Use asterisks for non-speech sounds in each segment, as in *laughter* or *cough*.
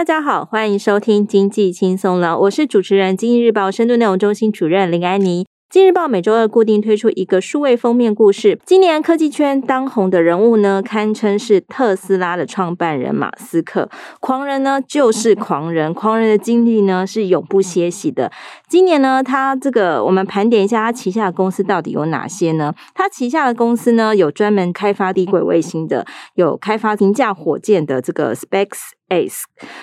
大家好，欢迎收听经济轻松了，我是主持人经济日报深度内容中心主任林安妮。经济日报每周二固定推出一个数位封面故事。今年科技圈当红的人物呢，堪称是特斯拉的创办人马斯克。狂人呢就是狂人，狂人的精力呢是永不歇息的。今年呢，他这个我们盘点一下他旗下的公司到底有哪些呢？他旗下的公司呢有专门开发低轨卫星的，有开发平价火箭的这个 Space。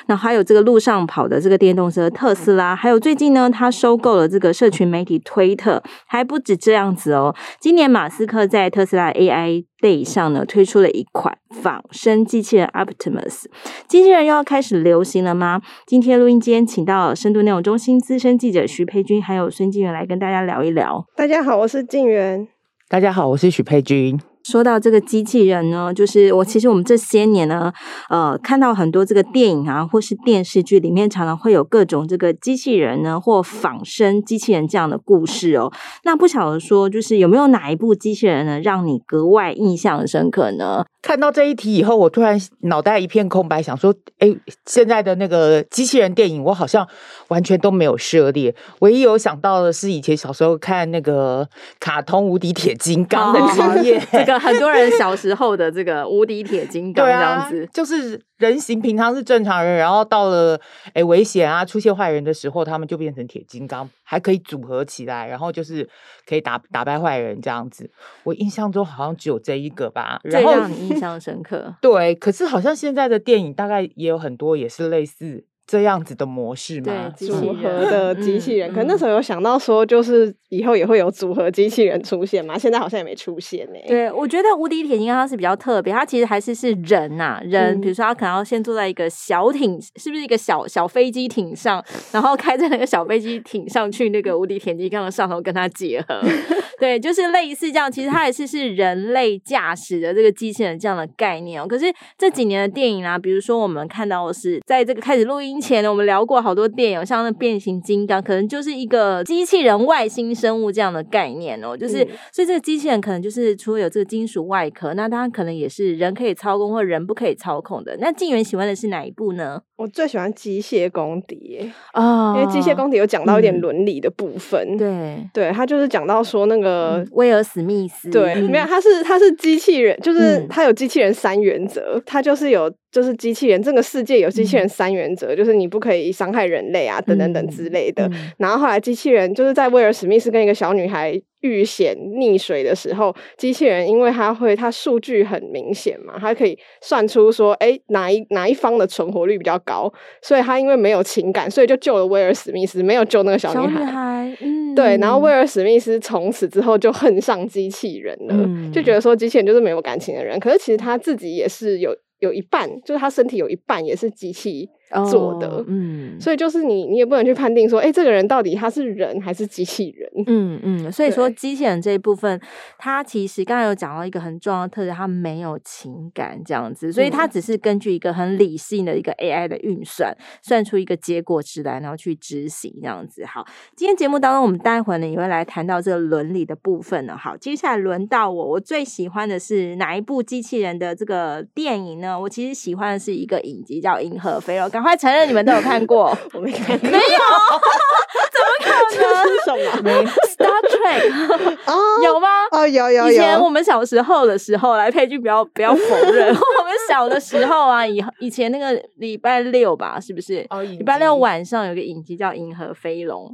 那还有这个路上跑的这个电动车特斯拉，还有最近呢，他收购了这个社群媒体推特，还不止这样子哦。今年马斯克在特斯拉 AI Day 上呢，推出了一款仿生机器人 Optimus，机器人又要开始流行了吗？今天录音间请到深度内容中心资深记者徐佩君，还有孙静源来跟大家聊一聊。大家好，我是静源。大家好，我是许佩君。说到这个机器人呢，就是我其实我们这些年呢，呃，看到很多这个电影啊，或是电视剧里面，常常会有各种这个机器人呢，或仿生机器人这样的故事哦。那不晓得说，就是有没有哪一部机器人呢，让你格外印象深刻呢？看到这一题以后，我突然脑袋一片空白，想说，哎，现在的那个机器人电影，我好像完全都没有涉猎。唯一有想到的是，以前小时候看那个卡通《无敌铁金刚》的经验，这个很多人小时候的这个《无敌铁金刚》这样子，啊、就是。人形平常是正常人，然后到了诶危险啊，出现坏人的时候，他们就变成铁金刚，还可以组合起来，然后就是可以打打败坏人这样子。我印象中好像只有这一个吧，然后最让你印象深刻。*laughs* 对，可是好像现在的电影大概也有很多也是类似。这样子的模式嘛，组合的机器人，嗯、可能那时候有想到说，就是以后也会有组合机器人出现嘛。现在好像也没出现呢、欸。对，我觉得无敌铁金刚它是比较特别，它其实还是是人呐、啊，人。比如说，他可能要先坐在一个小艇，是不是一个小小飞机艇上，然后开在那个小飞机艇上去那个无敌铁金刚的上头跟它结合。*laughs* 对，就是类似这样。其实它也是是人类驾驶的这个机器人这样的概念哦。可是这几年的电影啊，比如说我们看到的是在这个开始录音。前呢，我们聊过好多电影，像那变形金刚，可能就是一个机器人外星生物这样的概念哦，就是、嗯、所以这个机器人可能就是除了有这个金属外壳，那它可能也是人可以操控或人不可以操控的。那静源喜欢的是哪一部呢？我最喜欢机械公敌啊，哦、因为机械公敌有讲到一点伦理的部分。嗯、对，对他就是讲到说那个、嗯、威尔史密斯，对，嗯、没有，他是他是机器人，就是他有机器人三原则，他就是有。就是机器人，这个世界有机器人三原则，嗯、就是你不可以伤害人类啊，等等等之类的。嗯、然后后来机器人就是在威尔史密斯跟一个小女孩遇险溺水的时候，机器人因为它会，它数据很明显嘛，它可以算出说，哎，哪一哪一方的存活率比较高，所以它因为没有情感，所以就救了威尔史密斯，没有救那个小女孩。小女孩，嗯，对。然后威尔史密斯从此之后就恨上机器人了，嗯、就觉得说机器人就是没有感情的人。可是其实他自己也是有。有一半，就是他身体有一半也是机器。做的，嗯，所以就是你，你也不能去判定说，哎、欸，这个人到底他是人还是机器人？嗯嗯，所以说机器人这一部分，它其实刚才有讲到一个很重要的特质，它没有情感这样子，所以它只是根据一个很理性的一个 AI 的运算，算出一个结果值来，然后去执行这样子。好，今天节目当中，我们待会呢也会来谈到这个伦理的部分呢。好，接下来轮到我，我最喜欢的是哪一部机器人的这个电影呢？我其实喜欢的是一个影集叫《银河飞龙》。赶快承认你们都有看过，*laughs* 我没看过，没有，*laughs* 怎么可能？这是什么？Star Trek 有吗？哦，有有有。以前我们小时候的时候，来佩君不要不要否认，*laughs* 我们小的时候啊，以以前那个礼拜六吧，是不是？哦，礼拜六晚上有个影集叫《银河飞龙》。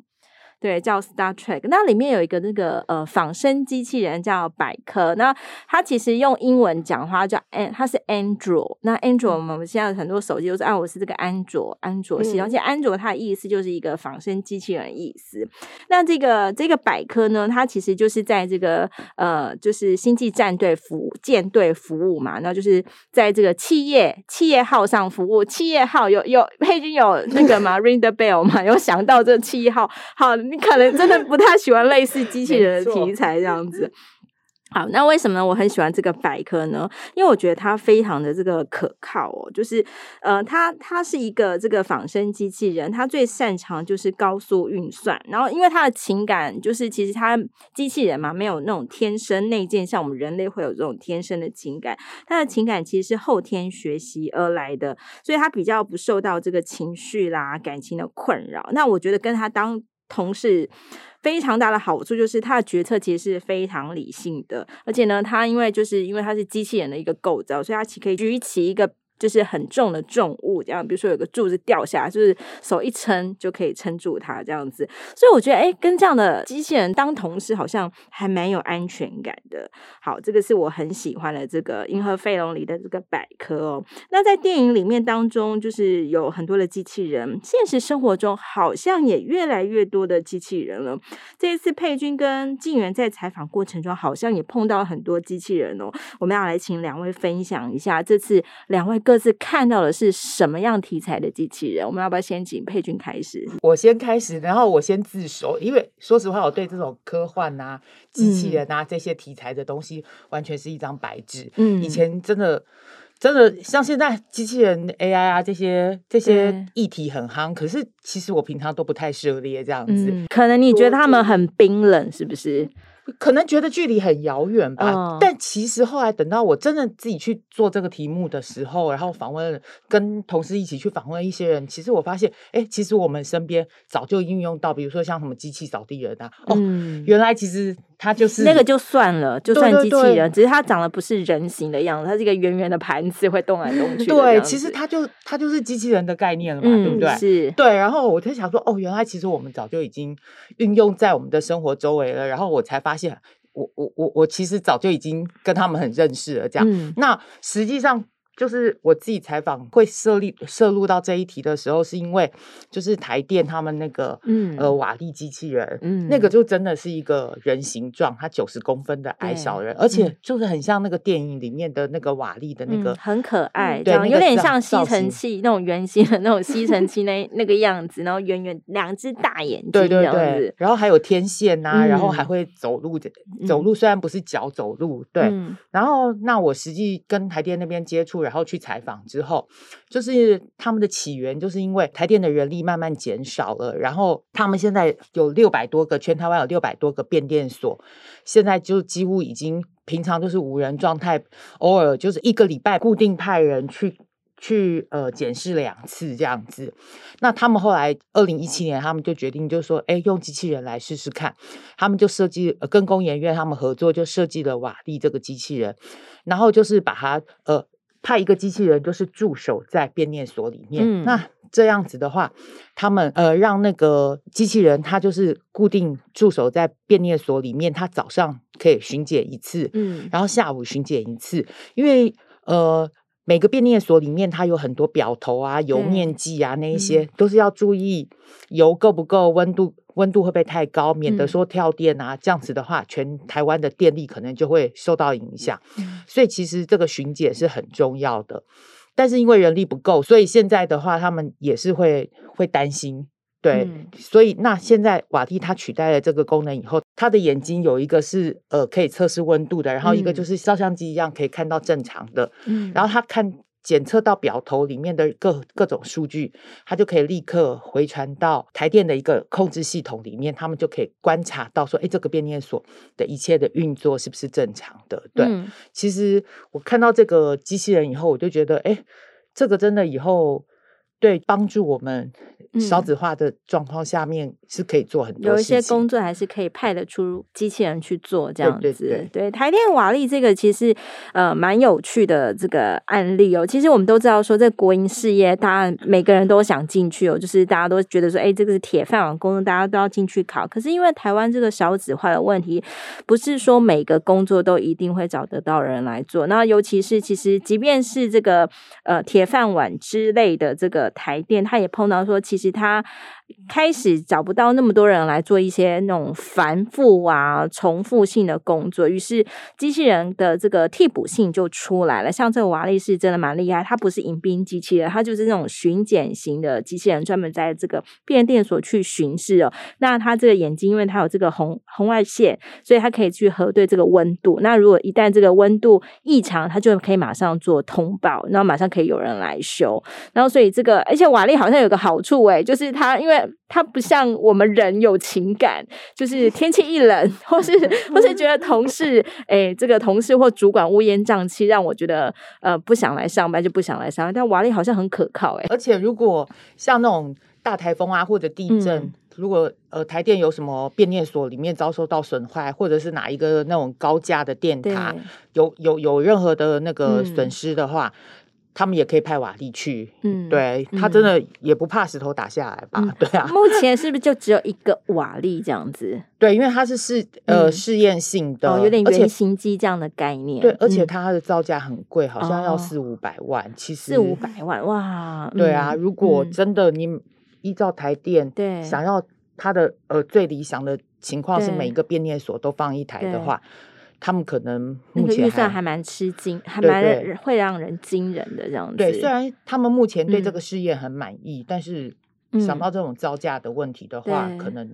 对，叫 Star Trek，那里面有一个那个呃仿生机器人叫百科，那它其实用英文讲话叫 An，它是 Android。那 Android 我们现在很多手机都是啊，我是这个安卓安卓系统，而且安卓它的意思就是一个仿生机器人的意思。那这个这个百科呢，它其实就是在这个呃就是星际战队服舰队服务嘛，那就是在这个企业企业号上服务。企业号有有 *laughs* 佩君有那个吗？Ring the bell 嘛？有想到这个企业号好。你可能真的不太喜欢类似机器人的题材这样子，好，那为什么我很喜欢这个百科呢？因为我觉得它非常的这个可靠哦，就是呃，它它是一个这个仿生机器人，它最擅长就是高速运算，然后因为它的情感就是其实它机器人嘛，没有那种天生内建，像我们人类会有这种天生的情感，它的情感其实是后天学习而来的，所以它比较不受到这个情绪啦、感情的困扰。那我觉得跟它当同事。非常大的好处就是他的决策其实是非常理性的，而且呢，他因为就是因为他是机器人的一个构造，所以他其可以举起一个。就是很重的重物，这样，比如说有个柱子掉下来，就是手一撑就可以撑住它这样子。所以我觉得，哎，跟这样的机器人当同事，好像还蛮有安全感的。好，这个是我很喜欢的这个《银河飞龙》里的这个百科哦。那在电影里面当中，就是有很多的机器人，现实生活中好像也越来越多的机器人了。这一次佩君跟静媛在采访过程中，好像也碰到很多机器人哦。我们要来请两位分享一下，这次两位各。自看到的是什么样题材的机器人？我们要不要先请佩君开始？我先开始，然后我先自首，因为说实话，我对这种科幻啊、机器人啊、嗯、这些题材的东西，完全是一张白纸。嗯，以前真的真的像现在机器人 AI 啊这些这些议题很夯，嗯、可是其实我平常都不太涉猎这样子、嗯。可能你觉得他们很冰冷，是不是？可能觉得距离很遥远吧，哦、但其实后来等到我真的自己去做这个题目的时候，然后访问跟同事一起去访问一些人，其实我发现，哎，其实我们身边早就应用到，比如说像什么机器扫地人啊，哦，嗯、原来其实它就是那个就算了，就算机器人，对对对，只是它长得不是人形的样子，它是一个圆圆的盘子，会动来动去。对，其实它就它就是机器人的概念了嘛，嗯、对不对？是，对。然后我就想说，哦，原来其实我们早就已经运用在我们的生活周围了，然后我才发现。我我我我其实早就已经跟他们很认识了，这样。嗯、那实际上。就是我自己采访会涉立涉入到这一题的时候，是因为就是台电他们那个嗯。呃瓦力机器人，嗯，那个就真的是一个人形状，它九十公分的矮小人，而且就是很像那个电影里面的那个瓦力的那个，很可爱，对，有点像吸尘器那种圆形的那种吸尘器那那个样子，然后圆圆两只大眼睛，对对对，然后还有天线呐，然后还会走路的走路，虽然不是脚走路，对，然后那我实际跟台电那边接触。然后去采访之后，就是他们的起源，就是因为台电的人力慢慢减少了，然后他们现在有六百多个，全台湾有六百多个变电所，现在就几乎已经平常都是无人状态，偶尔就是一个礼拜固定派人去去呃检视两次这样子。那他们后来二零一七年，他们就决定就说，哎，用机器人来试试看，他们就设计、呃、跟工研院他们合作，就设计了瓦力这个机器人，然后就是把它呃。派一个机器人，就是驻守在变电所里面。嗯、那这样子的话，他们呃让那个机器人，它就是固定驻守在变电所里面。它早上可以巡检一次，嗯，然后下午巡检一次。因为呃每个变电所里面，它有很多表头啊、油面计啊，那一些、嗯、都是要注意油够不够，温度。温度会不会太高，免得说跳电啊？嗯、这样子的话，全台湾的电力可能就会受到影响。嗯、所以其实这个巡检是很重要的，但是因为人力不够，所以现在的话，他们也是会会担心。对，嗯、所以那现在瓦蒂它取代了这个功能以后，它的眼睛有一个是呃可以测试温度的，然后一个就是照相机一样可以看到正常的。嗯，然后它看。检测到表头里面的各各种数据，它就可以立刻回传到台电的一个控制系统里面，他们就可以观察到说，哎，这个变电所的一切的运作是不是正常的？对，嗯、其实我看到这个机器人以后，我就觉得，哎，这个真的以后对帮助我们。少子化的状况下面是可以做很多，有一些工作还是可以派得出机器人去做这样子。对，对，对，对，台电瓦力这个其实呃蛮有趣的这个案例哦。其实我们都知道说，这国营事业，大家每个人都想进去哦，就是大家都觉得说，哎，这个是铁饭碗工作，大家都要进去考。可是因为台湾这个少子化的问题，不是说每个工作都一定会找得到人来做。那尤其是其实即便是这个呃铁饭碗之类的这个台电，他也碰到说其实。其他开始找不到那么多人来做一些那种繁复啊、重复性的工作，于是机器人的这个替补性就出来了。像这个瓦力是真的蛮厉害，它不是迎宾机器人，它就是那种巡检型的机器人，专门在这个变电所去巡视哦。那它这个眼睛，因为它有这个红红外线，所以它可以去核对这个温度。那如果一旦这个温度异常，它就可以马上做通报，然后马上可以有人来修。然后所以这个，而且瓦力好像有个好处诶，就是它因为它不像我们人有情感，就是天气一冷，*laughs* 或是或是觉得同事 *laughs* 诶，这个同事或主管乌烟瘴气，让我觉得呃不想来上班就不想来上班。但瓦力好像很可靠哎，而且如果像那种大台风啊或者地震，嗯、如果呃台电有什么变电所里面遭受到损坏，或者是哪一个那种高架的电塔有有有任何的那个损失的话。嗯他们也可以派瓦力去，嗯，对，他真的也不怕石头打下来吧？嗯、对啊。*laughs* 目前是不是就只有一个瓦力这样子？对，因为它是试呃试验性的，哦，有点原型机这样的概念。对，而且它的造价很贵，好像要四五百万。其实四五百万哇！对啊，如果真的你依照台电对想要它的呃最理想的情况是每一个变电所都放一台的话。他们可能目前预算还蛮吃惊，还蛮会让人惊人的这样子。对，虽然他们目前对这个事业很满意，嗯、但是想到这种造价的问题的话，嗯、可能。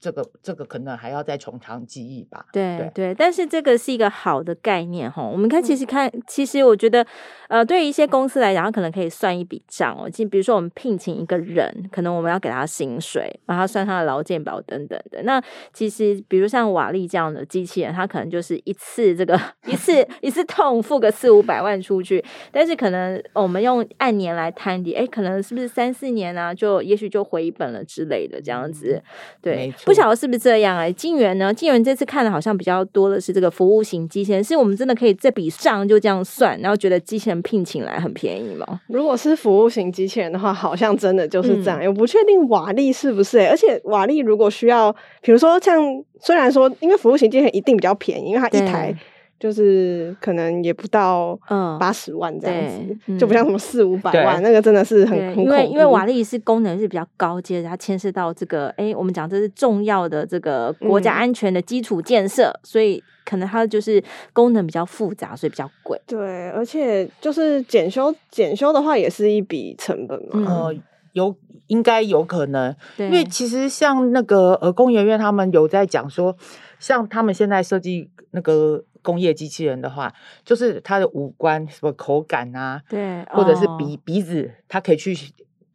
这个这个可能还要再从长计议吧。对对，对，但是这个是一个好的概念哈。我们看，其实看，其实我觉得，呃，对于一些公司来讲，它可能可以算一笔账哦。就比如说，我们聘请一个人，可能我们要给他薪水，然后算他的劳健保等等的。那其实，比如像瓦力这样的机器人，它可能就是一次这个一次一次痛付个四五百万出去，但是可能我们用按年来摊底，哎，可能是不是三四年呢，啊，就也许就回本了之类的这样子。对。不晓得是不是这样哎、欸，金源呢？金源这次看的好像比较多的是这个服务型机器人，是我们真的可以这笔账就这样算，然后觉得机器人聘请来很便宜吗？如果是服务型机器人的话，好像真的就是这样。嗯、我不确定瓦力是不是而且瓦力如果需要，比如说像虽然说，因为服务型机器人一定比较便宜，因为它一台。就是可能也不到嗯八十万这样子，嗯、就不像什么四五百万那个真的是很很因为因为瓦力是功能是比较高阶的，它牵涉到这个哎、欸，我们讲这是重要的这个国家安全的基础建设，嗯、所以可能它就是功能比较复杂，所以比较贵。对，而且就是检修检修的话也是一笔成本嘛。嗯、呃，有应该有可能，对因为其实像那个呃工研院他们有在讲说，像他们现在设计那个。工业机器人的话，就是它的五官什么口感啊，对，或者是鼻、哦、鼻子，它可以去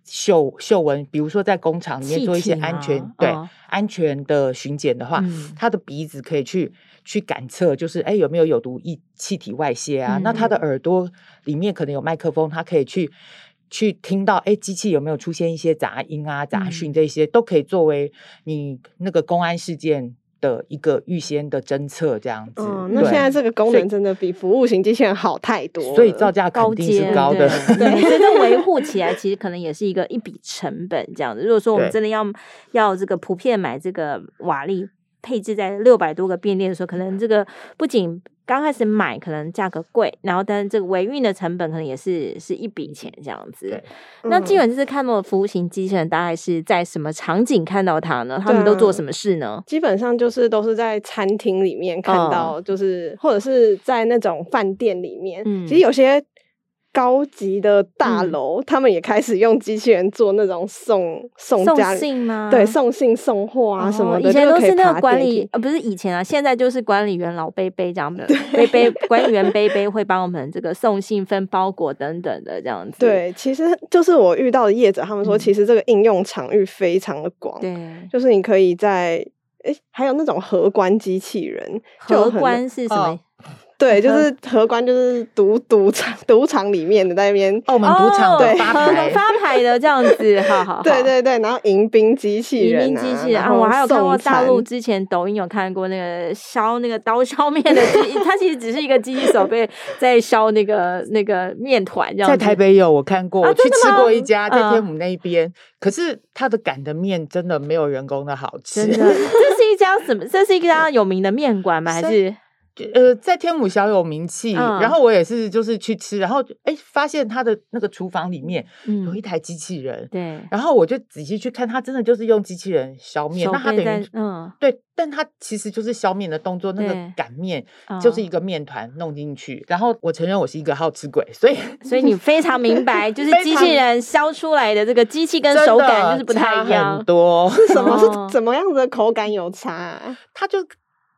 嗅嗅闻。比如说在工厂里面做一些安全对、哦、安全的巡检的话，嗯、它的鼻子可以去去感测，就是哎有没有有毒液气体外泄啊？嗯、那它的耳朵里面可能有麦克风，它可以去去听到哎机器有没有出现一些杂音啊、杂讯这些，嗯、都可以作为你那个公安事件。的一个预先的侦测这样子，嗯，那现在这个功能真的比服务型机器人好太多，所以造价肯定是高的，*laughs* 对，对，所以这维护起来其实可能也是一个一笔成本这样子。如果说我们真的要要这个普遍买这个瓦力配置在六百多个变电的时候，可能这个不仅刚开始买可能价格贵，然后但是这个维运的成本可能也是是一笔钱这样子。对那基本就是看到的服务型机器人大概是在什么场景看到它呢？他们都做什么事呢？基本上就是都是在餐厅里面看到，就是、哦、或者是在那种饭店里面。嗯，其实有些。高级的大楼，嗯、他们也开始用机器人做那种送送家送信吗？对，送信送货啊什么的。哦、以前都是那个管理，呃，不是以前啊，现在就是管理员老贝贝这样的，贝贝对管理员贝贝会帮我们这个送信、分包裹等等的这样子。对，其实就是我遇到的业者，他们说其实这个应用场域非常的广。对、嗯，就是你可以在诶，还有那种荷官机器人，荷官是什么？哦对，就是荷官，就是赌赌场赌场里面的在那边，澳门赌场对发牌发牌的这样子，好好。对对对，然后迎宾机器人，迎宾机器人啊，我还有看过大陆之前抖音有看过那个削那个刀削面的机，*laughs* 它其实只是一个机器手背在削那个那个面团这样。在台北有我看过，我去吃过一家在天母那一边，可是它的擀的面真的没有人工的好吃。真的，*laughs* 这是一家什么？这是一家有名的面馆吗？还是？呃，在天母小有名气，嗯、然后我也是就是去吃，然后哎，发现他的那个厨房里面有一台机器人，嗯、对，然后我就仔细去看，他真的就是用机器人削面，那他等于嗯，对，但他其实就是削面的动作，那个擀面就是一个面团弄进去，嗯、然后我承认我是一个好吃鬼，所以 *laughs* 所以你非常明白，就是 *laughs* 机器人削出来的这个机器跟手感就是不太一样，很多。是 *laughs* 什么是怎么样子的口感有差、啊？他就。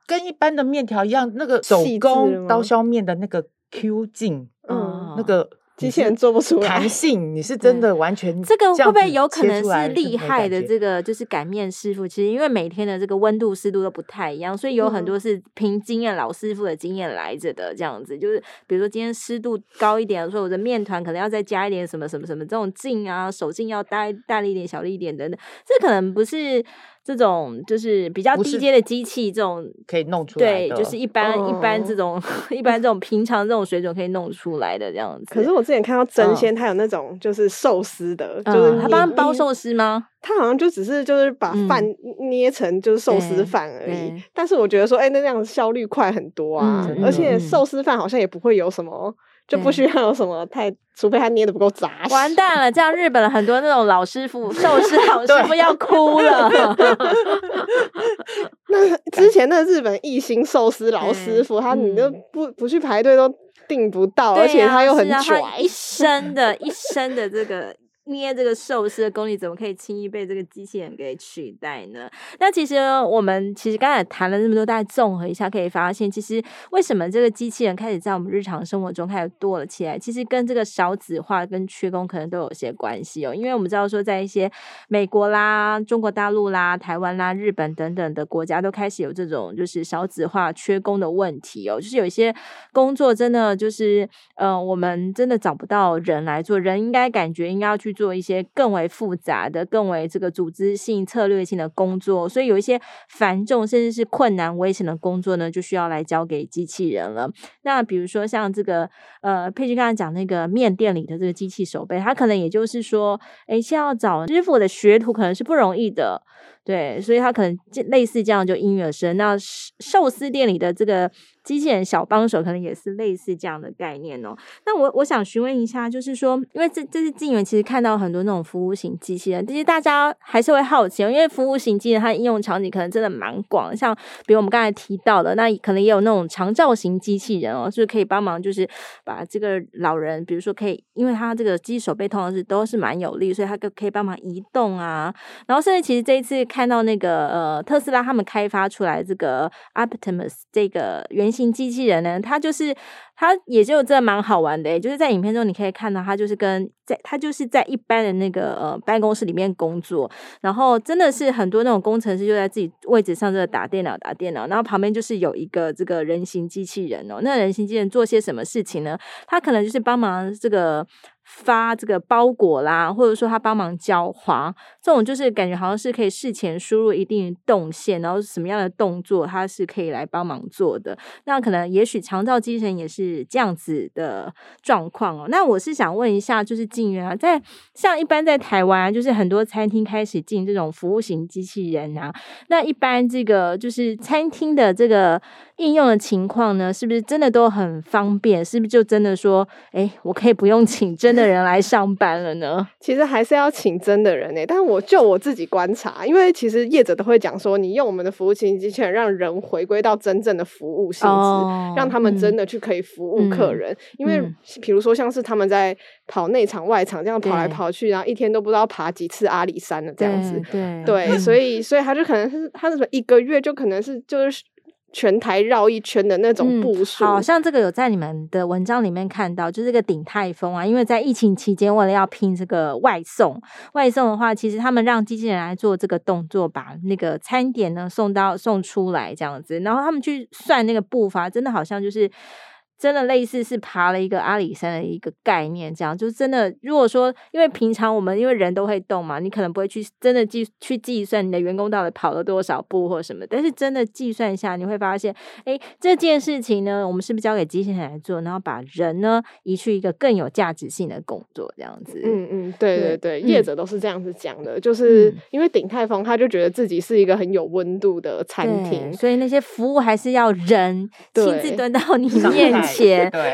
跟一般的面条一样，那个手工刀削面的那个 Q 劲，嗯，那个 *laughs* 机器人做不出来。弹性，你是真的完全这个会不会有可能是厉害的？这个就是擀面师傅，其实因为每天的这个温度湿度都不太一样，所以有很多是凭经验老师傅的经验来着的。这样子就是，比如说今天湿度高一点，说我的面团可能要再加一点什么什么什么，这种劲啊，手劲要大大力一点、小力一点等等，这可能不是。这种就是比较低阶的机器，这种可以弄出来的，对，就是一般、哦、一般这种一般这种平常这种水准可以弄出来的这样子。可是我之前看到真仙，他有那种就是寿司的，嗯、就是他帮他包寿司吗？他好像就只是就是把饭捏成就是寿司饭而已。嗯、但是我觉得说，哎、欸，那这样效率快很多啊，嗯、而且寿司饭好像也不会有什么。就不需要有什么太，除非他捏的不够扎实。完蛋了，这样日本的很多那种老师傅、寿司老师傅要哭了。*laughs* 那之前那日本一星寿司老师傅，他你都不不去排队都订不到，而且他又很拽，一身的一身的这个。捏这个寿司的功力怎么可以轻易被这个机器人给取代呢？那其实我们其实刚才谈了那么多，大家综合一下可以发现，其实为什么这个机器人开始在我们日常生活中开始多了起来，其实跟这个少子化跟缺工可能都有些关系哦。因为我们知道说，在一些美国啦、中国大陆啦、台湾啦、日本等等的国家，都开始有这种就是少子化、缺工的问题哦。就是有一些工作真的就是，呃，我们真的找不到人来做，人应该感觉应该要去。做一些更为复杂的、更为这个组织性、策略性的工作，所以有一些繁重甚至是困难、危险的工作呢，就需要来交给机器人了。那比如说像这个呃，佩君刚刚讲那个面店里的这个机器手背，它可能也就是说，哎，先要找师傅的学徒，可能是不容易的。对，所以他可能类似这样就应运而生。那寿司店里的这个机器人小帮手，可能也是类似这样的概念哦。那我我想询问一下，就是说，因为这这次静圆其实看到很多那种服务型机器人，其实大家还是会好奇，因为服务型机器人它应用场景可能真的蛮广，像比如我们刚才提到的，那可能也有那种长照型机器人哦，就是可以帮忙，就是把这个老人，比如说可以，因为他这个机手背通常是都是蛮有力，所以他可可以帮忙移动啊。然后甚至其实这一次。看到那个呃，特斯拉他们开发出来这个 Optimus 这个原型机器人呢，它就是它也就这蛮好玩的，就是在影片中你可以看到它就是跟在它就是在一般的那个呃办公室里面工作，然后真的是很多那种工程师就在自己位置上这打电脑打电脑，然后旁边就是有一个这个人形机器人哦，那人形机器人做些什么事情呢？他可能就是帮忙这个。发这个包裹啦，或者说他帮忙浇花，这种就是感觉好像是可以事前输入一定动线，然后什么样的动作他是可以来帮忙做的。那可能也许长照机器人也是这样子的状况哦。那我是想问一下，就是静圆啊，在像一般在台湾，就是很多餐厅开始进这种服务型机器人啊，那一般这个就是餐厅的这个应用的情况呢，是不是真的都很方便？是不是就真的说，哎，我可以不用请真的人来上班了呢？其实还是要请真的人呢、欸。但是我就我自己观察，因为其实业者都会讲说，你用我们的服务型机器人，让人回归到真正的服务性质，哦、让他们真的去可以服务客人。嗯、因为比如说像是他们在跑内场外场这样跑来跑去，然后一天都不知道爬几次阿里山了这样子。对对，对，所以所以他就可能是他是说一个月就可能是就是。全台绕一圈的那种步数，嗯，好像这个有在你们的文章里面看到，就是这个鼎泰丰啊，因为在疫情期间，为了要拼这个外送，外送的话，其实他们让机器人来做这个动作，把那个餐点呢送到送出来这样子，然后他们去算那个步伐，真的好像就是。真的类似是爬了一个阿里山的一个概念，这样就是真的。如果说，因为平常我们因为人都会动嘛，你可能不会去真的计去计算你的员工到底跑了多少步或什么。但是真的计算一下，你会发现，哎，这件事情呢，我们是不是交给机器人来做，然后把人呢移去一个更有价值性的工作，这样子。嗯嗯，对对对，业者都是这样子讲的，就是因为鼎泰丰他就觉得自己是一个很有温度的餐厅，所以那些服务还是要人亲自端到你面前，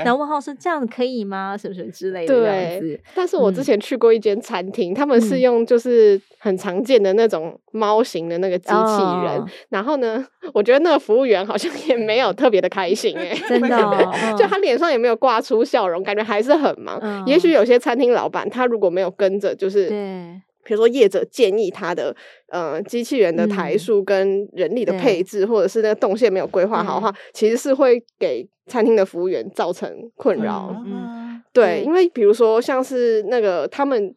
然后问号是这样可以吗？什么什么之类的这样子。但是我之前去过一间餐厅，他们是用就是很常见的那种猫型的那个机器人，然后呢，我觉得那个服务员好像也没有特别的开心哎，*laughs* 真的，*laughs* 就他脸上也没有挂出笑容，感觉还是很忙。也许有些餐厅老板他如果没有跟着，就是对。比如说，业者建议他的呃机器人的台数跟人力的配置，嗯、或者是那个动线没有规划好的话，嗯、其实是会给餐厅的服务员造成困扰。对，因为比如说像是那个他们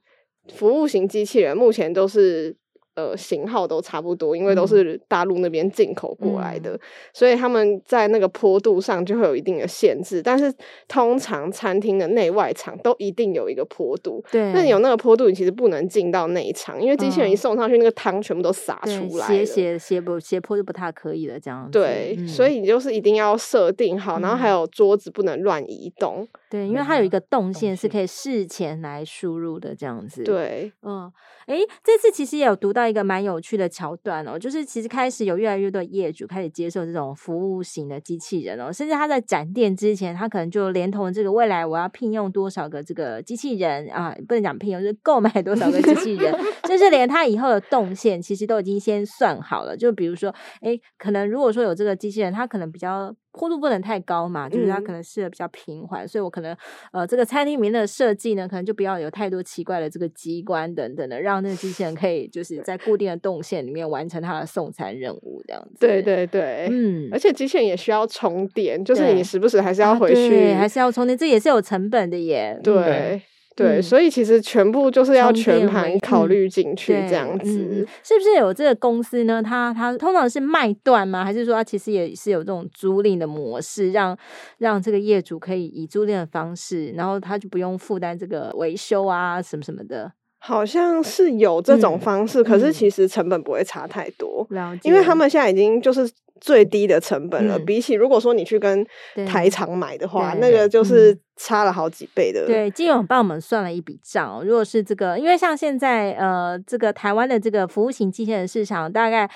服务型机器人，目前都是。呃，型号都差不多，因为都是大陆那边进口过来的，嗯、所以他们在那个坡度上就会有一定的限制。但是通常餐厅的内外场都一定有一个坡度，对。那你有那个坡度，你其实不能进到内场，因为机器人一送上去，那个汤全部都洒出来，斜斜斜不斜坡就不太可以了，这样子。对，嗯、所以你就是一定要设定好，然后还有桌子不能乱移动。对，因为它有一个动线是可以事前来输入的，这样子。对，嗯，诶，这次其实也有读到一个蛮有趣的桥段哦，就是其实开始有越来越多的业主开始接受这种服务型的机器人哦，甚至他在展店之前，他可能就连同这个未来我要聘用多少个这个机器人啊，不能讲聘用，就是购买多少个机器人，*laughs* 甚至连他以后的动线其实都已经先算好了。就比如说，哎，可能如果说有这个机器人，他可能比较。坡度不能太高嘛，就是它可能试的比较平缓，嗯、所以我可能呃这个餐厅里面的设计呢，可能就不要有太多奇怪的这个机关等等的，让那个机器人可以就是在固定的动线里面完成它的送餐任务这样子。对对对，嗯，而且机器人也需要充电，就是你时不时还是要回去，啊、还是要充电，这也是有成本的耶。对。嗯对，嗯、所以其实全部就是要全盘考虑进去这样子，是不是有这个公司呢？它它通常是卖断吗？还是说它其实也是有这种租赁的模式，让让这个业主可以以租赁的方式，然后他就不用负担这个维修啊什么什么的。好像是有这种方式，嗯、可是其实成本不会差太多，了解。因为他们现在已经就是最低的成本了，嗯、比起如果说你去跟台厂买的话，那个就是差了好几倍的。对，金勇帮我们算了一笔账，如果是这个，因为像现在呃，这个台湾的这个服务型机器人市场，大概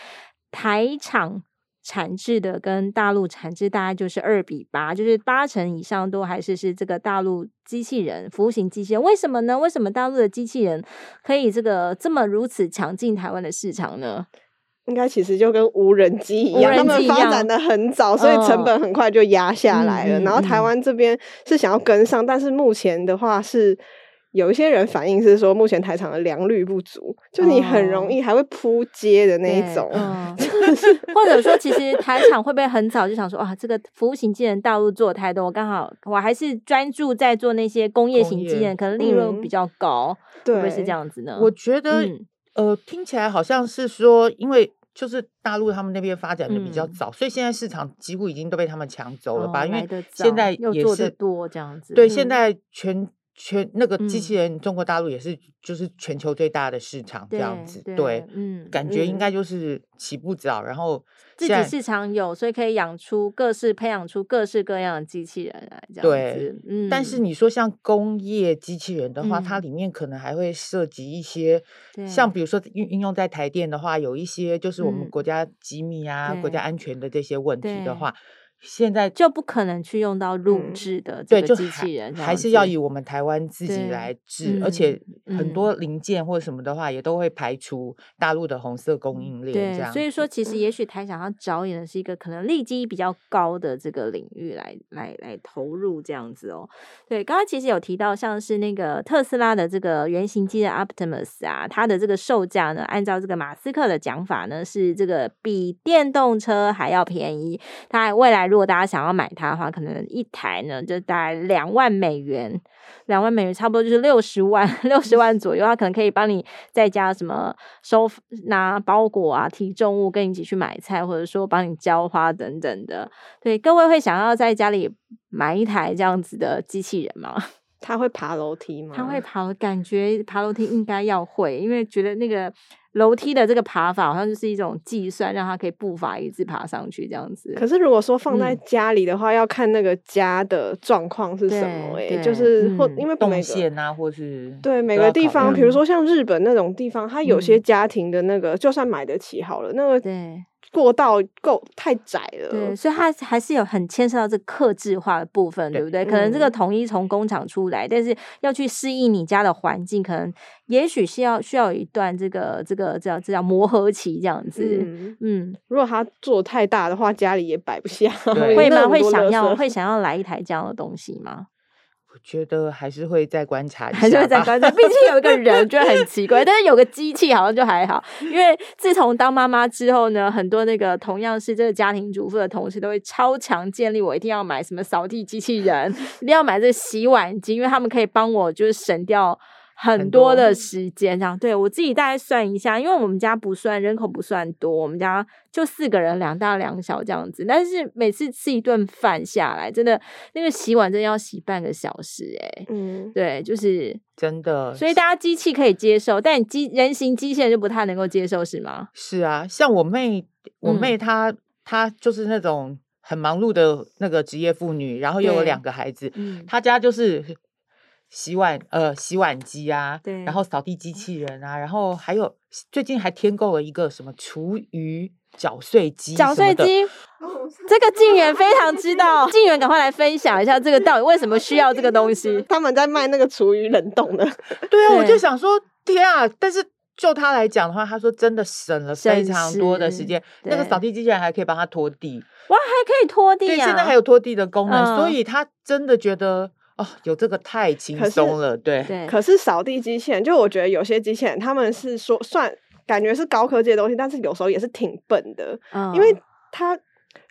台厂。产制的跟大陆产制大概就是二比八，就是八成以上都还是是这个大陆机器人服务型机器人。为什么呢？为什么大陆的机器人可以这个这么如此强劲台湾的市场呢？应该其实就跟无人机一样，他们发展的很早，所以成本很快就压下来了。嗯、然后台湾这边是想要跟上，嗯、但是目前的话是。有一些人反映是说，目前台厂的良率不足，就你很容易还会扑街的那一种，*laughs* 嗯、或者说其实台厂会不会很早就想说啊，这个服务型机器人大陆做太多，我刚好我还是专注在做那些工业型机器人，可能利润比较高，会不会是这样子呢？我觉得，嗯、呃，听起来好像是说，因为就是大陆他们那边发展的比较早，嗯、所以现在市场几乎已经都被他们抢走了吧？哦、因为现在也是多这样子，对，嗯、现在全。全那个机器人，中国大陆也是，就是全球最大的市场这样子，对，嗯，感觉应该。就是起步早，然后自己市场有，所以可以养出各式培养出各式各样的机器人来这样子，对，嗯。但是你说像工业机器人的话，它里面可能还会涉及一些，像比如说运运用在台电的话，有一些就是我们国家机密啊、国家安全的这些问题的话。现在就不可能去用到录制的这个机器人，还，还是要以我们台湾自己来制，而且很多零件或者什么的话，也都会排除大陆的红色供应链。这样，所以说其实也许台想要着眼的是一个可能利基比较高的这个领域来来来投入这样子哦。对，刚刚其实有提到像是那个特斯拉的这个原型机的 Optimus 啊，它的这个售价呢，按照这个马斯克的讲法呢，是这个比电动车还要便宜，它还未来。如果大家想要买它的话，可能一台呢就大概两万美元，两万美元差不多就是六十万，*laughs* 六十万左右。它可能可以帮你在家什么收拿包裹啊、提重物，跟你一起去买菜，或者说帮你浇花等等的。对，各位会想要在家里买一台这样子的机器人吗？他会爬楼梯吗？他会爬，感觉爬楼梯应该要会，因为觉得那个楼梯的这个爬法好像就是一种计算，让他可以步伐一致爬上去这样子。可是如果说放在家里的话，嗯、要看那个家的状况是什么哎、欸，就是或、嗯、因为动线啊，或是对每个地方，比如说像日本那种地方，它有些家庭的那个、嗯、就算买得起好了，那个对。过道够太窄了，对，所以它还是有很牵涉到这个客制化的部分，对，不对？可能这个统一从工厂出来，嗯、但是要去适应你家的环境，可能也许是要需要有一段这个这个叫这叫磨合期这样子。嗯，嗯如果它做太大的话，家里也摆不下，会吗？会想要会想要来一台这样的东西吗？觉得还是会再观察一下，还是会再观察。毕竟有一个人觉得很奇怪，*laughs* 但是有个机器好像就还好。因为自从当妈妈之后呢，很多那个同样是这个家庭主妇的同事都会超强建立我一定要买什么扫地机器人，一定要买这洗碗机，因为他们可以帮我就是省掉。很多的时间，这样对我自己大概算一下，因为我们家不算人口不算多，我们家就四个人，两大两小这样子。但是每次吃一顿饭下来，真的那个洗碗真的要洗半个小时，欸，诶嗯，对，就是真的。所以大家机器可以接受，但机人形机器人就不太能够接受，是吗？是啊，像我妹，我妹她，嗯、她就是那种很忙碌的那个职业妇女，然后又有两个孩子，嗯，她家就是。洗碗呃，洗碗机啊，对，然后扫地机器人啊，然后还有最近还添购了一个什么厨余搅碎机，搅碎机，这个静媛非常知道，*laughs* 静媛赶快来分享一下这个到底为什么需要这个东西？他们在卖那个厨余冷冻的，对啊，我就想说天啊！但是就他来讲的话，他说真的省了非常多的时间，那个扫地机器人还可以帮他拖地，哇，还可以拖地啊！对，现在还有拖地的功能，所以他真的觉得。哦，有这个太轻松了，对。对。可是扫地机器人，就我觉得有些机器人，他们是说算感觉是高科技的东西，但是有时候也是挺笨的，嗯、因为他。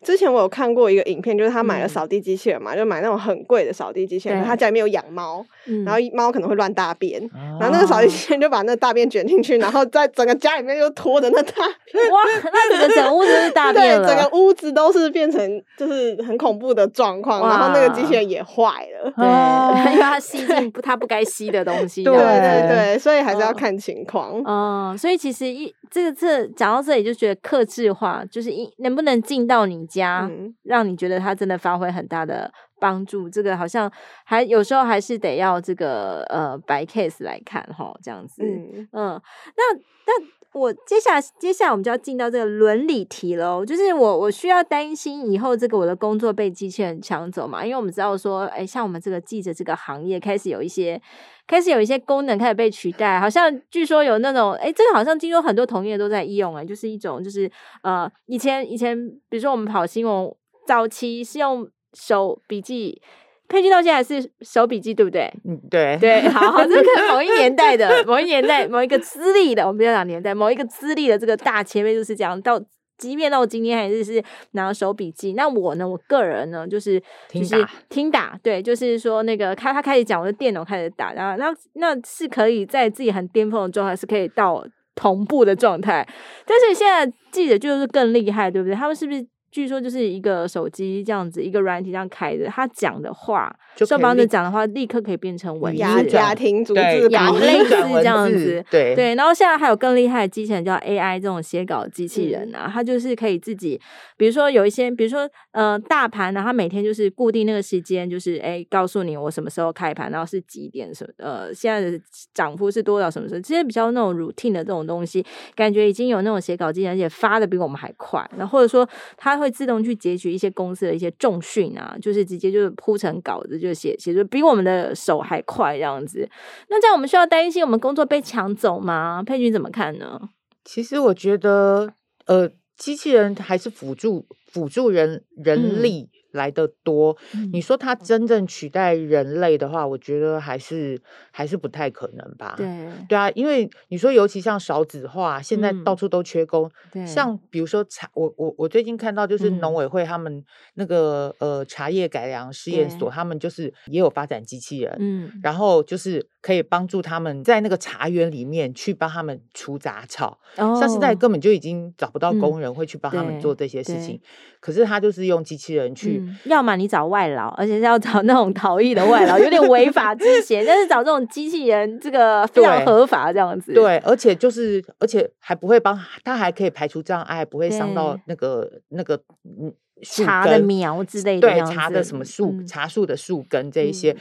之前我有看过一个影片，就是他买了扫地机器人嘛，嗯、就买那种很贵的扫地机器人。他家里面有养猫，嗯、然后猫可能会乱大便，嗯、然后那个扫地机器人就把那个大便卷进去，然后在整个家里面就拖着那大便。哇，那整个整屋子是大 *laughs* 便了，对，整个屋子都是变成就是很恐怖的状况。然后那个机器人也坏了，对，因为它吸进不它不该吸的东西。对对对，所以还是要看情况。嗯，所以其实一这个这讲到这里就觉得克制化，就是一能不能进到你家，嗯、让你觉得他真的发挥很大的帮助。这个好像还有时候还是得要这个呃白 case 来看哈，这样子。嗯，嗯，那那我接下来接下来我们就要进到这个伦理题喽，就是我我需要担心以后这个我的工作被机器人抢走嘛？因为我们知道说，哎，像我们这个记者这个行业开始有一些。开始有一些功能开始被取代，好像据说有那种，哎，这个好像听说很多同业都在应用，哎，就是一种就是呃，以前以前比如说我们跑新闻早期是用手笔记，佩君到现在还是手笔记，对不对？嗯，对对，好，好，这个某一 *laughs* 年代的某一年代某一个资历的，我们不要讲年代，某一个资历的这个大前辈就是这样到。即便到今天还是是拿手笔记，那我呢？我个人呢，就是就是听打，对，就是说那个他他开始讲，我的电脑开始打，然后那那是可以在自己很巅峰的状态，是可以到同步的状态。但是现在记者就是更厉害，对不对？他们是不是？据说就是一个手机这样子，一个软体这样开着，他讲的话，受访者讲的话，立刻可以变成文字，家庭组织稿类似这样子，对对。然后现在还有更厉害的机器人，叫 AI 这种写稿机器人啊，它就是可以自己，比如说有一些，比如说呃大盘呢，它每天就是固定那个时间，就是哎告诉你我什么时候开盘，然后是几点什么呃现在的涨幅是多少什么时候，其实比较那种 routine 的这种东西，感觉已经有那种写稿机器人，而且发的比我们还快，然后或者说它会。会自动去截取一些公司的一些重讯啊，就是直接就是铺成稿子就写写，就比我们的手还快这样子。那这样我们需要担心我们工作被抢走吗？佩君怎么看呢？其实我觉得，呃，机器人还是辅助辅助人人力来的多。嗯、你说它真正取代人类的话，我觉得还是还是不太可能吧。对对啊，因为你说尤其像少子化，现在到处都缺工。对、嗯，像比如说茶，我我我最近看到就是农委会他们那个、嗯、呃茶叶改良试验所，他们就是也有发展机器人，嗯，然后就是可以帮助他们在那个茶园里面去帮他们除杂草。哦，像现在根本就已经找不到工人会去帮他们做这些事情，嗯、可是他就是用机器人去。嗯、要么你找外劳，而且是要找那种逃逸的外劳，有点违法之嫌。*laughs* 但是找这种机器人，这个非常合法，这样子。对，而且就是，而且还不会帮他，还可以排除障碍，不会伤到那个那个嗯茶的苗之类的。对，茶的什么树，嗯、茶树的树根这一些，嗯、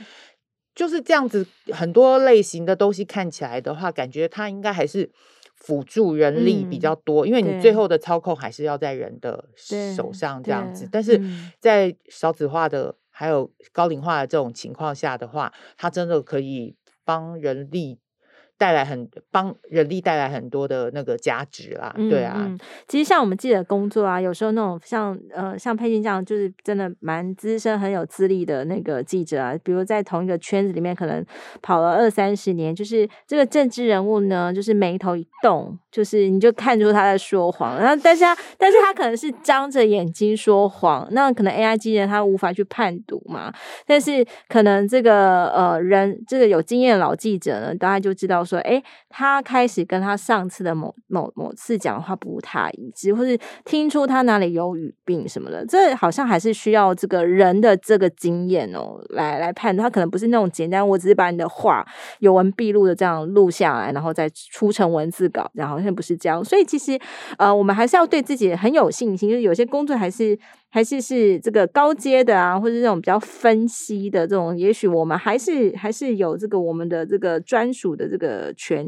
就是这样子。很多类型的东西看起来的话，感觉它应该还是。辅助人力比较多，嗯、因为你最后的操控还是要在人的手上这样子。但是在少子化的还有高龄化的这种情况下的话，它真的可以帮人力。带来很帮人力带来很多的那个价值啦，嗯、对啊、嗯。其实像我们记者工作啊，有时候那种像呃像佩君这样，就是真的蛮资深、很有资历的那个记者啊，比如在同一个圈子里面，可能跑了二三十年，就是这个政治人物呢，就是眉头一动，就是你就看出他在说谎。然后，但是他但是他可能是张着眼睛说谎，那可能 AI 机器人他无法去判读嘛。但是可能这个呃人，这个有经验的老记者呢，大家就知道。说，哎，他开始跟他上次的某某某次讲的话不太一致，或是听出他哪里有语病什么的，这好像还是需要这个人的这个经验哦，来来判断。他可能不是那种简单，我只是把你的话有文必录的这样录下来，然后再出成文字稿，然后好像不是这样。所以其实，呃，我们还是要对自己很有信心，就是有些工作还是。还是是这个高阶的啊，或者这种比较分析的这种，也许我们还是还是有这个我们的这个专属的这个权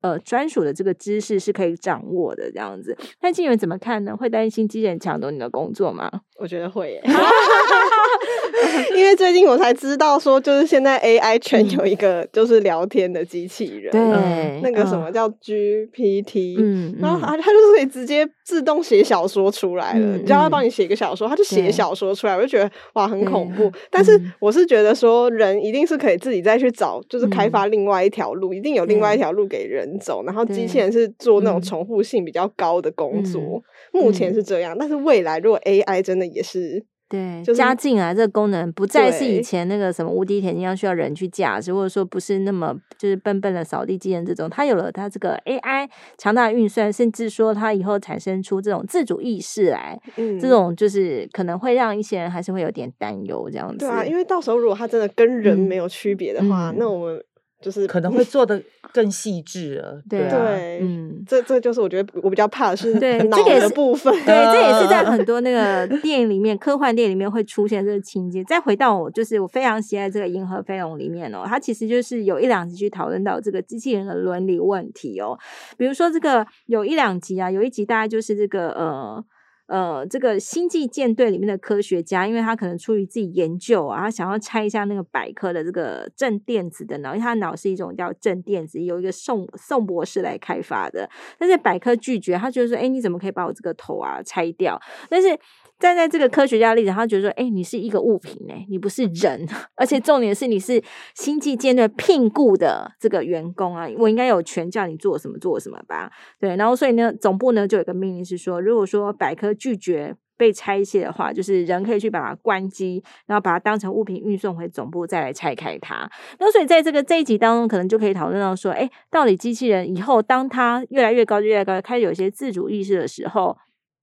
呃专属的这个知识是可以掌握的这样子。那金源怎么看呢？会担心机器人抢走你的工作吗？我觉得会耶，*laughs* *laughs* 因为最近我才知道说，就是现在 AI 圈有一个就是聊天的机器人，对、嗯，那个什么叫 GPT，嗯，然后它它就是可以直接自动写小说出来了，嗯、你叫它帮你写一个小说。它就写小说出来，我就觉得哇，很恐怖。但是我是觉得说，人一定是可以自己再去找，就是开发另外一条路，一定有另外一条路给人走。然后机器人是做那种重复性比较高的工作，目前是这样。但是未来如果 AI 真的也是。对，就是加进来这个功能，不再是以前那个什么无敌铁金刚需要人去驾驶，或者说不是那么就是笨笨的扫地机器人这种，它有了它这个 AI 强大运算，甚至说它以后产生出这种自主意识来，嗯，这种就是可能会让一些人还是会有点担忧这样子。对啊，因为到时候如果它真的跟人没有区别的话，嗯，那我们。就是可能会做的更细致了，对啊，对，嗯，这这就是我觉得我比较怕的是对脑的部分，对，这也是在 *laughs* 很多那个电影里面，科幻电影里面会出现这个情节。再回到我就是我非常喜爱这个《银河飞龙》里面哦，它其实就是有一两集去讨论到这个机器人的伦理问题哦，比如说这个有一两集啊，有一集大概就是这个呃。呃，这个星际舰队里面的科学家，因为他可能出于自己研究啊，他想要拆一下那个百科的这个正电子的脑，因为他脑是一种叫正电子，由一个宋宋博士来开发的，但是百科拒绝，他觉得说，哎，你怎么可以把我这个头啊拆掉？但是。站在这个科学家立场，他觉得说：“哎、你是一个物品哎，你不是人，*laughs* 而且重点是你是星际舰队聘雇的这个员工啊，我应该有权叫你做什么做什么吧？对，然后所以呢，总部呢就有个命令是说，如果说百科拒绝被拆卸的话，就是人可以去把它关机，然后把它当成物品运送回总部，再来拆开它。那所以在这个这一集当中，可能就可以讨论到说，哎、到底机器人以后当它越来越高，越来越高，开始有些自主意识的时候。”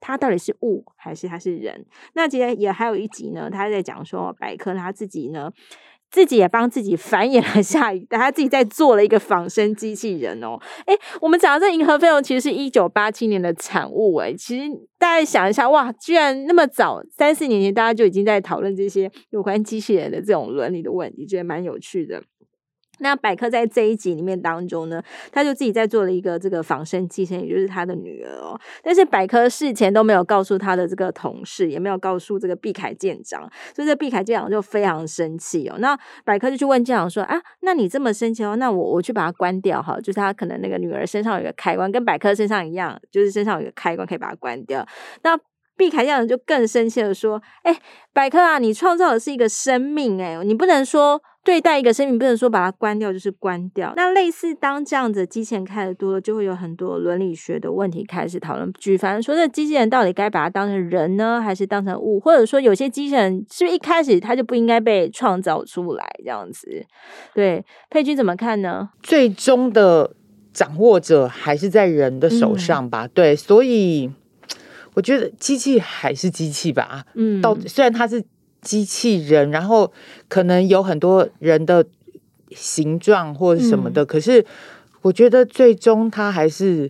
他到底是物还是他是人？那今天也还有一集呢，他在讲说百科他自己呢，自己也帮自己繁衍了下一代，他自己在做了一个仿生机器人哦。诶，我们讲的这银河飞龙其实是一九八七年的产物诶，其实大家想一下，哇，居然那么早三四年前大家就已经在讨论这些有关机器人的这种伦理的问题，觉得蛮有趣的。那百科在这一集里面当中呢，他就自己在做了一个这个仿生寄生，也就是他的女儿哦。但是百科事前都没有告诉他的这个同事，也没有告诉这个毕凯舰长，所以这毕凯舰长就非常生气哦。那百科就去问舰长说：“啊，那你这么生气哦？那我我去把它关掉哈，就是他可能那个女儿身上有一个开关，跟百科身上一样，就是身上有一个开关可以把它关掉。”那毕凯这样就更生气的说：“哎、欸，百科啊，你创造的是一个生命、欸，哎，你不能说。”对待一个生命，不能说把它关掉就是关掉。那类似当这样子机器人开的多了，就会有很多伦理学的问题开始讨论。举凡说，这机器人到底该把它当成人呢，还是当成物？或者说，有些机器人是不是一开始它就不应该被创造出来？这样子，对，佩君怎么看呢？最终的掌握者还是在人的手上吧。嗯、对，所以我觉得机器还是机器吧。嗯，到虽然它是。机器人，然后可能有很多人的形状或者什么的，嗯、可是我觉得最终它还是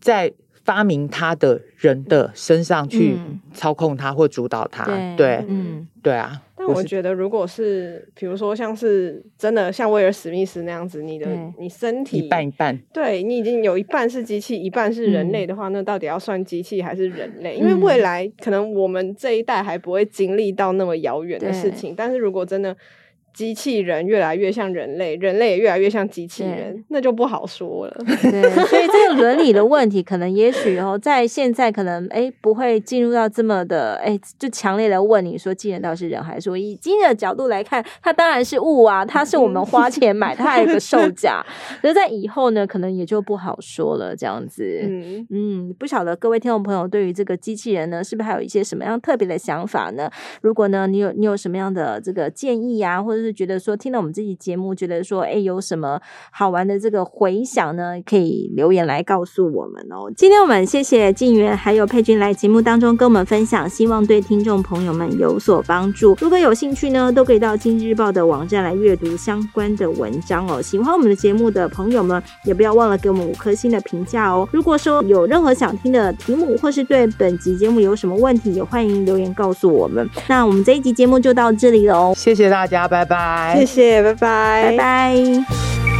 在发明它的人的身上去操控他或主导他。嗯、对，嗯，对啊。但我觉得，如果是比如说像是真的像威尔史密斯那样子，你的你身体一半一半，对你已经有一半是机器，一半是人类的话，嗯、那到底要算机器还是人类？因为未来可能我们这一代还不会经历到那么遥远的事情，但是如果真的。机器人越来越像人类，人类也越来越像机器人，那就不好说了。对，*laughs* 所以这个伦理的问题，可能也许哦，在现在可能哎不会进入到这么的哎，就强烈的问你说，机器人到底是人还是说，以今日的角度来看，它当然是物啊，它是我们花钱买，它还有个售 *laughs* 价。可是，在以后呢，可能也就不好说了。这样子，嗯嗯，不晓得各位听众朋友对于这个机器人呢，是不是还有一些什么样特别的想法呢？如果呢，你有你有什么样的这个建议呀、啊，或者是觉得说听了我们这期节目，觉得说哎有什么好玩的这个回响呢？可以留言来告诉我们哦。今天我们谢谢静媛还有佩君来节目当中跟我们分享，希望对听众朋友们有所帮助。如果有兴趣呢，都可以到今日日报的网站来阅读相关的文章哦。喜欢我们的节目的朋友们，也不要忘了给我们五颗星的评价哦。如果说有任何想听的题目，或是对本集节目有什么问题，也欢迎留言告诉我们。那我们这一集节目就到这里了哦，谢谢大家，拜拜拜。谢谢，拜拜，拜拜。